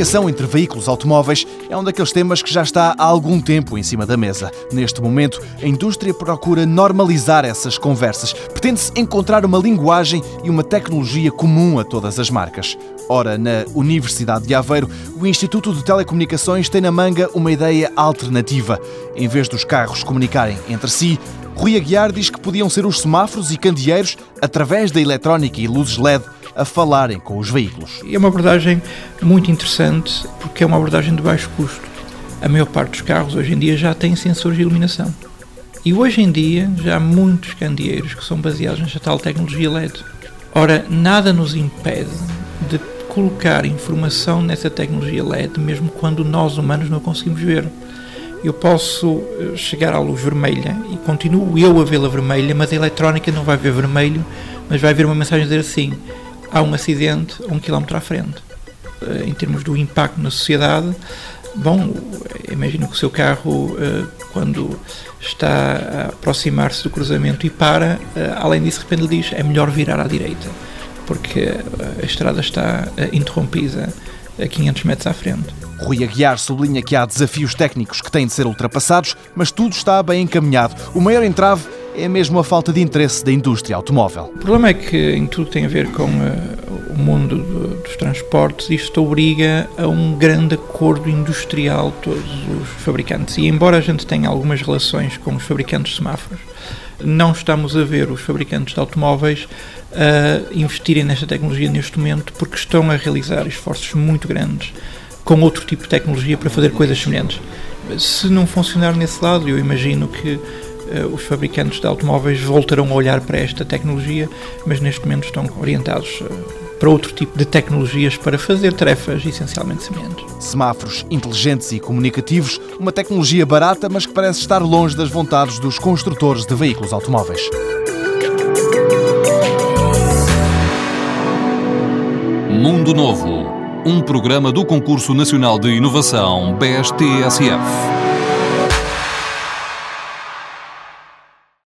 comunicação entre veículos automóveis é um daqueles temas que já está há algum tempo em cima da mesa. Neste momento, a indústria procura normalizar essas conversas. Pretende-se encontrar uma linguagem e uma tecnologia comum a todas as marcas. Ora, na Universidade de Aveiro, o Instituto de Telecomunicações tem na manga uma ideia alternativa. Em vez dos carros comunicarem entre si, Rui Aguiar diz que podiam ser os semáforos e candeeiros, através da eletrónica e luzes LED, a falarem com os veículos. É uma abordagem muito interessante porque é uma abordagem de baixo custo. A maior parte dos carros hoje em dia já tem sensores de iluminação. E hoje em dia já há muitos candeeiros que são baseados nesta tal tecnologia LED. Ora, nada nos impede de colocar informação nessa tecnologia LED, mesmo quando nós humanos não conseguimos ver. Eu posso eh, chegar à luz vermelha e continuo eu a vê-la vermelha, mas a eletrónica não vai ver vermelho, mas vai ver uma mensagem dizer assim: há um acidente a um quilómetro à frente. Eh, em termos do impacto na sociedade, bom, imagino que o seu carro, eh, quando está a aproximar-se do cruzamento e para, além disso, de repente lhe diz: é melhor virar à direita porque a estrada está eh, interrompida a 500 metros à frente. Rui Aguiar sublinha que há desafios técnicos que têm de ser ultrapassados, mas tudo está bem encaminhado. O maior entrave é mesmo a falta de interesse da indústria automóvel. O problema é que em tudo tem a ver com uh, o mundo do, dos transportes, isto obriga a um grande acordo industrial todos os fabricantes. E embora a gente tenha algumas relações com os fabricantes de semáforos, não estamos a ver os fabricantes de automóveis a investirem nesta tecnologia neste momento porque estão a realizar esforços muito grandes com outro tipo de tecnologia para fazer coisas semelhantes. Se não funcionar nesse lado, eu imagino que uh, os fabricantes de automóveis voltarão a olhar para esta tecnologia, mas neste momento estão orientados uh, para outro tipo de tecnologias para fazer tarefas essencialmente semelhantes. Semáforos inteligentes e comunicativos, uma tecnologia barata, mas que parece estar longe das vontades dos construtores de veículos automóveis. Mundo Novo, um programa do Concurso Nacional de Inovação BSTSF.